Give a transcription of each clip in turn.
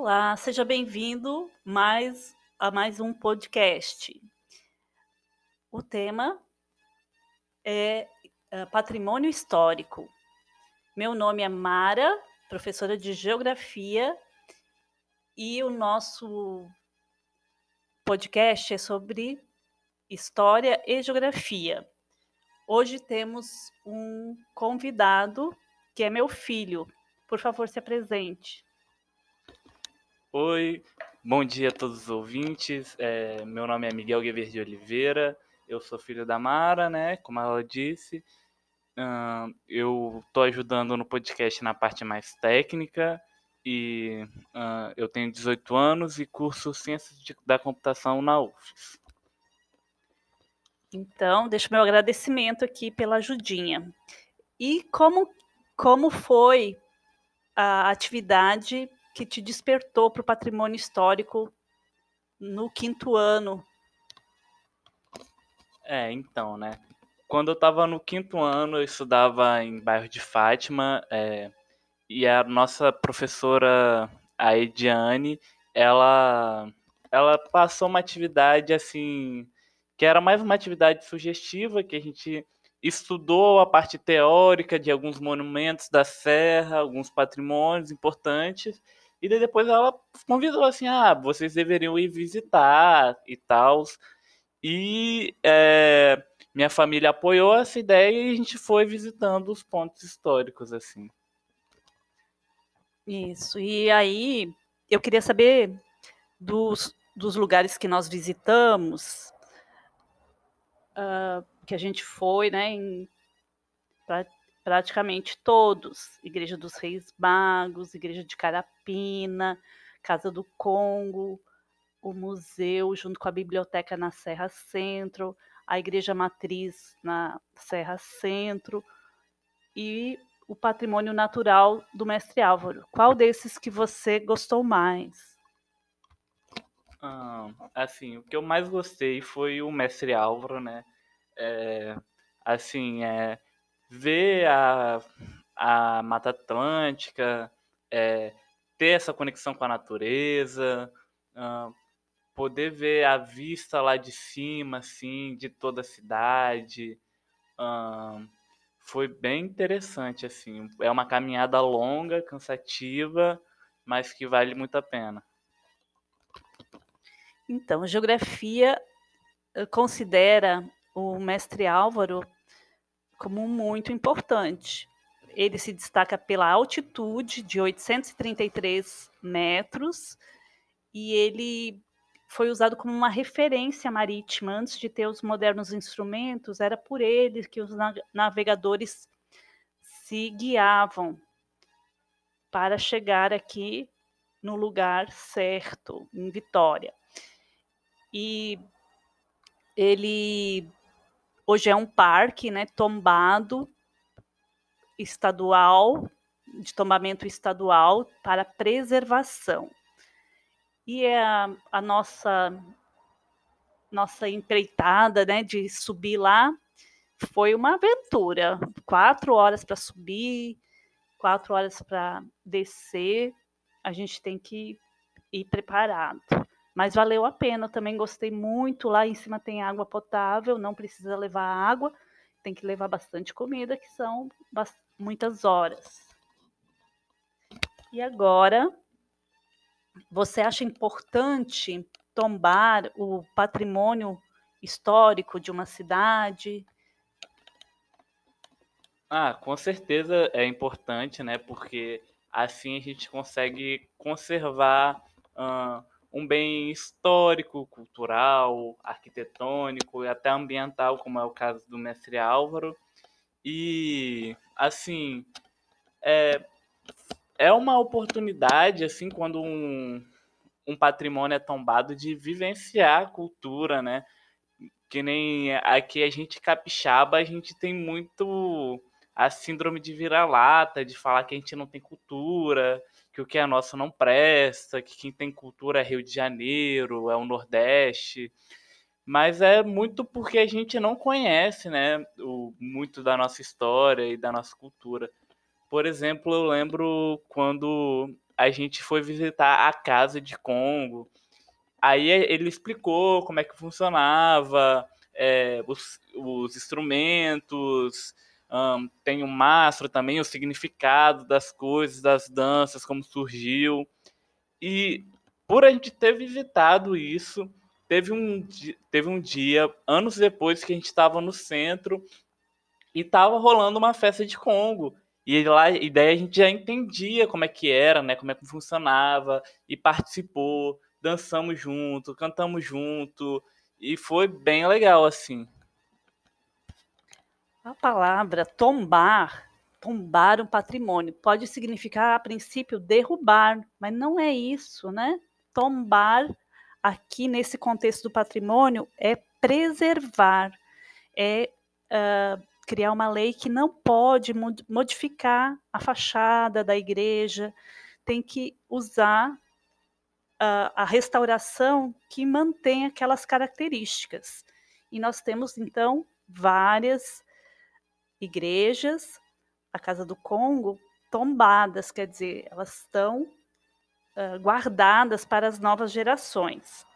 Olá, seja bem-vindo mais a mais um podcast. O tema é uh, patrimônio histórico. Meu nome é Mara, professora de geografia, e o nosso podcast é sobre história e geografia. Hoje temos um convidado que é meu filho. Por favor, se apresente. Oi, bom dia a todos os ouvintes. É, meu nome é Miguel Guever de Oliveira. Eu sou filho da Mara, né? Como ela disse. Uh, eu estou ajudando no podcast na parte mais técnica e uh, eu tenho 18 anos e curso Ciências de, da Computação na UFES. Então, deixo meu agradecimento aqui pela ajudinha. E como, como foi a atividade que te despertou para o patrimônio histórico no quinto ano? É, então, né? Quando eu estava no quinto ano, eu estudava em bairro de Fátima, é, e a nossa professora, a Ediane, ela, ela passou uma atividade assim, que era mais uma atividade sugestiva, que a gente estudou a parte teórica de alguns monumentos da Serra, alguns patrimônios importantes, e daí depois ela convidou assim, ah, vocês deveriam ir visitar e tal. E é, minha família apoiou essa ideia e a gente foi visitando os pontos históricos, assim. Isso. E aí, eu queria saber dos, dos lugares que nós visitamos, uh, que a gente foi, né, pra, praticamente todos. Igreja dos Reis Magos, Igreja de Carapina, Casa do Congo, o museu junto com a biblioteca na Serra Centro, a Igreja Matriz na Serra Centro e o patrimônio natural do Mestre Álvaro. Qual desses que você gostou mais? Ah, assim, o que eu mais gostei foi o Mestre Álvaro, né? É, assim, é, ver a, a Mata Atlântica, é, ter essa conexão com a natureza, uh, poder ver a vista lá de cima, assim, de toda a cidade. Uh, foi bem interessante, assim. É uma caminhada longa, cansativa, mas que vale muito a pena. Então, geografia eh, considera o mestre Álvaro como muito importante. Ele se destaca pela altitude de 833 metros e ele foi usado como uma referência marítima. Antes de ter os modernos instrumentos, era por ele que os navegadores se guiavam para chegar aqui no lugar certo, em Vitória. E ele hoje é um parque, né, tombado estadual, de tombamento estadual para preservação. E é a, a nossa nossa empreitada, né, de subir lá foi uma aventura. Quatro horas para subir, quatro horas para descer. A gente tem que ir preparado. Mas valeu a pena, também gostei muito. Lá em cima tem água potável, não precisa levar água, tem que levar bastante comida, que são muitas horas. E agora você acha importante tombar o patrimônio histórico de uma cidade? Ah, com certeza é importante, né? Porque assim a gente consegue conservar uh, um bem histórico, cultural, arquitetônico e até ambiental, como é o caso do mestre Álvaro. E assim, é, é uma oportunidade, assim, quando um, um patrimônio é tombado, de vivenciar a cultura, né? Que nem aqui a gente capixaba, a gente tem muito a síndrome de vira-lata, de falar que a gente não tem cultura, que o que é nosso não presta, que quem tem cultura é Rio de Janeiro, é o Nordeste. Mas é muito porque a gente não conhece, né, o, muito da nossa história e da nossa cultura. Por exemplo, eu lembro quando a gente foi visitar a casa de Congo. Aí ele explicou como é que funcionava, é, os, os, instrumentos, um, tem o mastro também, o significado das coisas, das danças, como surgiu. E por a gente ter visitado isso, teve um, teve um dia, anos depois, que a gente estava no centro e estava rolando uma festa de Congo. E lá, e daí a gente já entendia como é que era, né? Como é que funcionava, e participou, dançamos junto, cantamos junto, e foi bem legal, assim. A palavra tombar, tombar um patrimônio, pode significar, a princípio, derrubar, mas não é isso, né? Tombar, aqui nesse contexto do patrimônio, é preservar, é uh, criar uma lei que não pode modificar a fachada da igreja, tem que usar uh, a restauração que mantém aquelas características. E nós temos, então, várias igrejas, a Casa do Congo, tombadas, quer dizer, elas estão uh, guardadas para as novas gerações.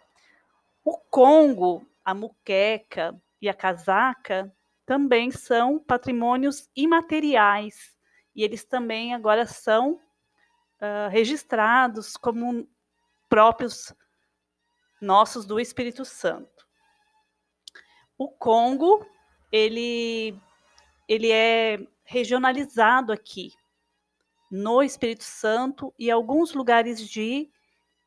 O Congo, a muqueca e a casaca também são patrimônios imateriais e eles também agora são uh, registrados como próprios nossos do Espírito Santo. O Congo, ele, ele é regionalizado aqui no Espírito Santo e alguns lugares de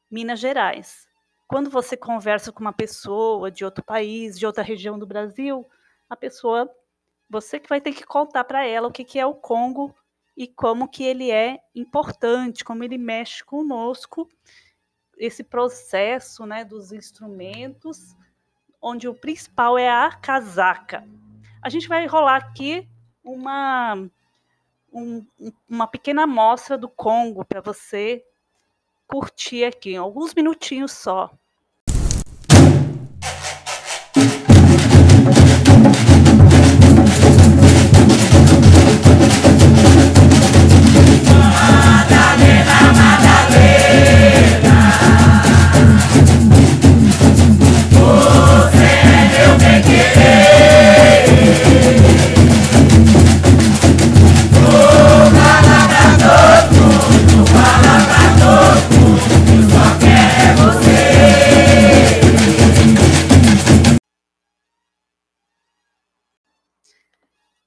Minas Gerais. Quando você conversa com uma pessoa de outro país, de outra região do Brasil, a pessoa, você que vai ter que contar para ela o que, que é o Congo e como que ele é importante, como ele mexe conosco, esse processo né, dos instrumentos, onde o principal é a casaca. A gente vai rolar aqui uma, um, uma pequena amostra do Congo para você curtir aqui, alguns minutinhos só.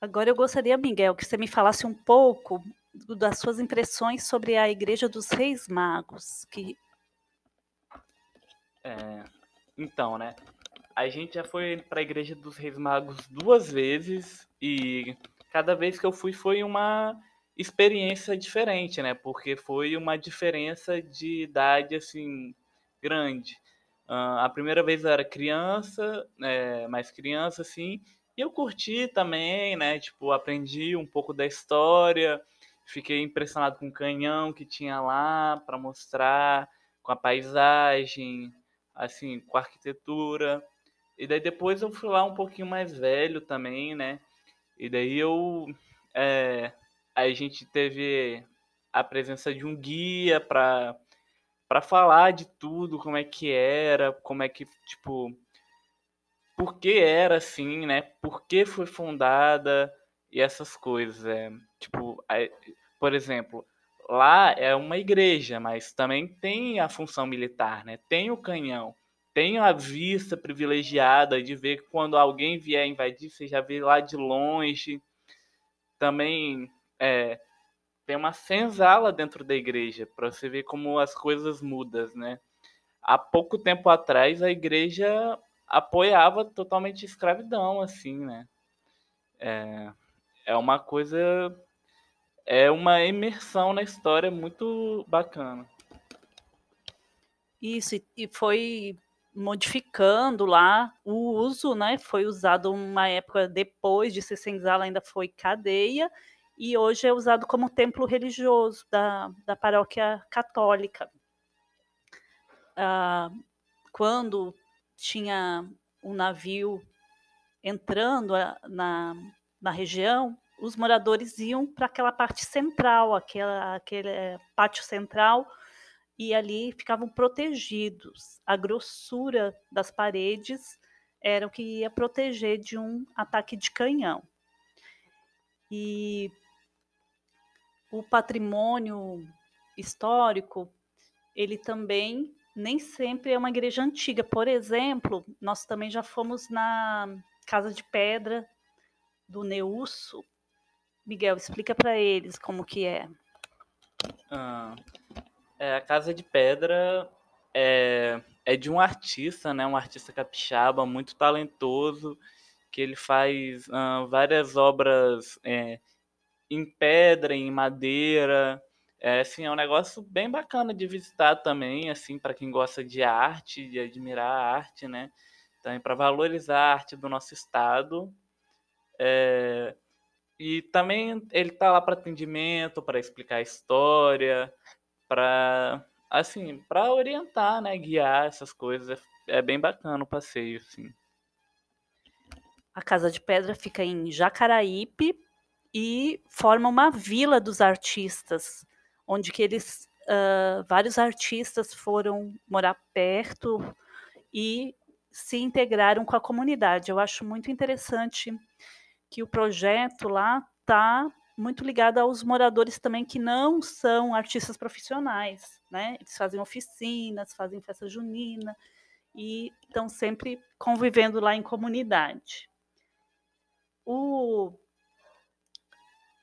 Agora eu gostaria, Miguel, que você me falasse um pouco das suas impressões sobre a Igreja dos Reis Magos. Que... É, então, né? A gente já foi para a Igreja dos Reis Magos duas vezes e cada vez que eu fui foi uma experiência diferente, né? Porque foi uma diferença de idade assim grande. Uh, a primeira vez eu era criança, é, mais criança assim, e eu curti também, né? Tipo, aprendi um pouco da história, fiquei impressionado com o canhão que tinha lá para mostrar, com a paisagem, assim, com a arquitetura. E daí depois eu fui lá um pouquinho mais velho também, né? E daí eu. É, a gente teve a presença de um guia para para falar de tudo, como é que era, como é que, tipo, por que era assim, né? Por que foi fundada e essas coisas. É, tipo, por exemplo, lá é uma igreja, mas também tem a função militar, né? Tem o canhão, tem a vista privilegiada de ver quando alguém vier invadir, você já vê lá de longe. Também é, tem uma senzala dentro da igreja para você ver como as coisas mudam, né? Há pouco tempo atrás a igreja apoiava totalmente a escravidão, assim, né? É, é uma coisa. É uma imersão na história muito bacana. Isso, e foi modificando lá o uso, né? Foi usado uma época depois de senzala, ainda foi cadeia, e hoje é usado como templo religioso da, da paróquia católica. Ah, quando tinha um navio entrando na, na região, os moradores iam para aquela parte central, aquela, aquele pátio central, e ali ficavam protegidos. A grossura das paredes era o que ia proteger de um ataque de canhão. E o patrimônio histórico, ele também nem sempre é uma igreja antiga. Por exemplo, nós também já fomos na Casa de Pedra do Neusso. Miguel, explica para eles como que é. Ah, é, a Casa de Pedra é, é de um artista, né? Um artista capixaba muito talentoso, que ele faz ah, várias obras é, em pedra, em madeira. É, assim, é um negócio bem bacana de visitar também, assim, para quem gosta de arte, de admirar a arte, né? Também para valorizar a arte do nosso estado. É, e também ele tá lá para atendimento, para explicar a história, para assim, para orientar, né, guiar essas coisas. É, é bem bacana o passeio, assim. A Casa de Pedra fica em Jacaraípe e forma uma vila dos artistas, onde que eles uh, vários artistas foram morar perto e se integraram com a comunidade. Eu acho muito interessante que o projeto lá está muito ligado aos moradores também que não são artistas profissionais, né? Eles fazem oficinas, fazem festa junina e estão sempre convivendo lá em comunidade. O,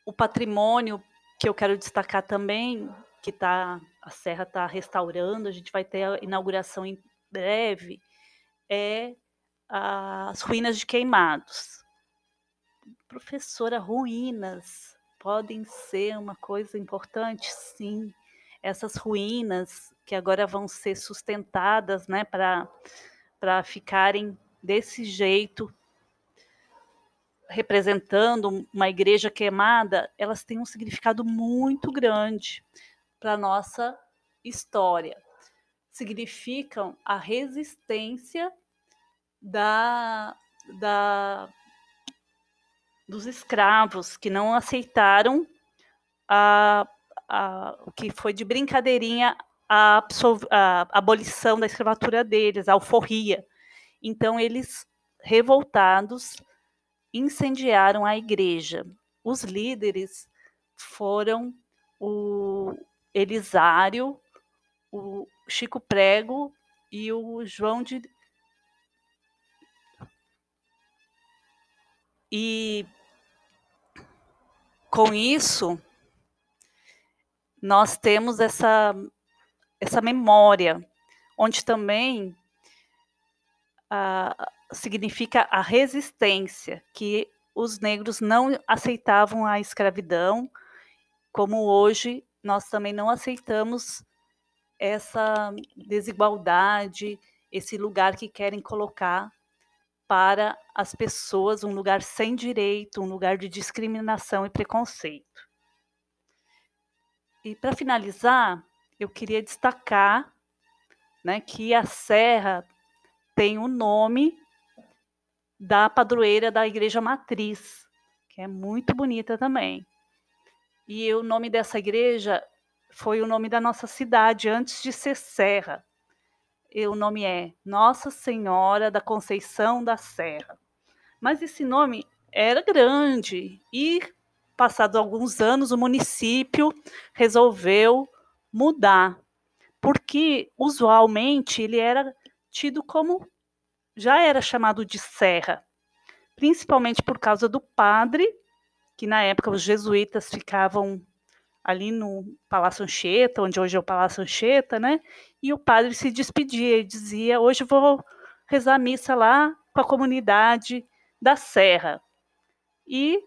o patrimônio que eu quero destacar também, que tá, a Serra está restaurando, a gente vai ter a inauguração em breve, é as ruínas de Queimados. Professora, ruínas podem ser uma coisa importante, sim. Essas ruínas que agora vão ser sustentadas né, para ficarem desse jeito, representando uma igreja queimada, elas têm um significado muito grande para a nossa história. Significam a resistência da, da, dos escravos que não aceitaram a, a, o que foi de brincadeirinha a, a abolição da escravatura deles, a alforria. Então, eles, revoltados, incendiaram a igreja. Os líderes foram o Elisário, o Chico Prego e o João de E com isso, nós temos essa, essa memória, onde também ah, significa a resistência, que os negros não aceitavam a escravidão, como hoje nós também não aceitamos essa desigualdade, esse lugar que querem colocar para as pessoas um lugar sem direito, um lugar de discriminação e preconceito. E para finalizar, eu queria destacar né, que a Serra tem o nome da padroeira da Igreja Matriz, que é muito bonita também. E o nome dessa igreja foi o nome da nossa cidade antes de ser Serra e o nome é Nossa Senhora da Conceição da Serra. Mas esse nome era grande e, passados alguns anos, o município resolveu mudar, porque usualmente ele era tido como já era chamado de Serra, principalmente por causa do padre, que na época os jesuítas ficavam ali no Palácio Anchieta, onde hoje é o Palácio Anchieta, né? E o padre se despedia e dizia: Hoje vou rezar missa lá com a comunidade da Serra. E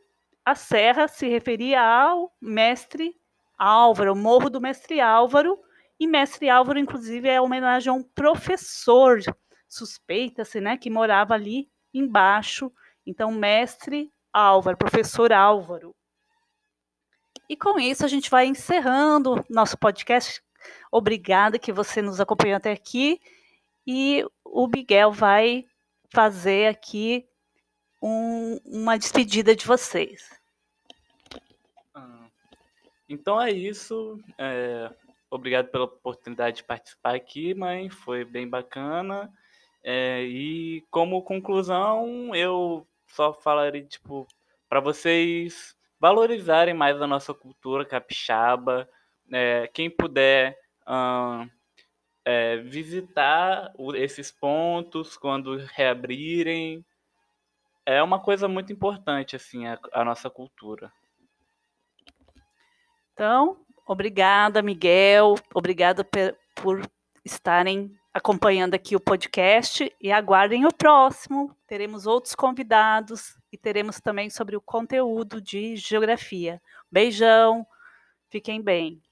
a Serra se referia ao mestre Álvaro, o Morro do Mestre Álvaro, e Mestre Álvaro, inclusive, é homenagem a um professor, suspeita-se, né, que morava ali embaixo. Então, Mestre Álvaro, professor Álvaro. E com isso a gente vai encerrando nosso podcast. Obrigada que você nos acompanhou até aqui. E o Miguel vai fazer aqui um, uma despedida de vocês. Ah, então é isso. É, Obrigado pela oportunidade de participar aqui, mãe. Foi bem bacana. É, e como conclusão, eu só falaria, tipo, para vocês valorizarem mais a nossa cultura capixaba. É, quem puder hum, é, visitar esses pontos quando reabrirem. É uma coisa muito importante, assim, a, a nossa cultura. Então, obrigada, Miguel. Obrigada por estarem acompanhando aqui o podcast e aguardem o próximo. Teremos outros convidados e teremos também sobre o conteúdo de geografia. Beijão, fiquem bem.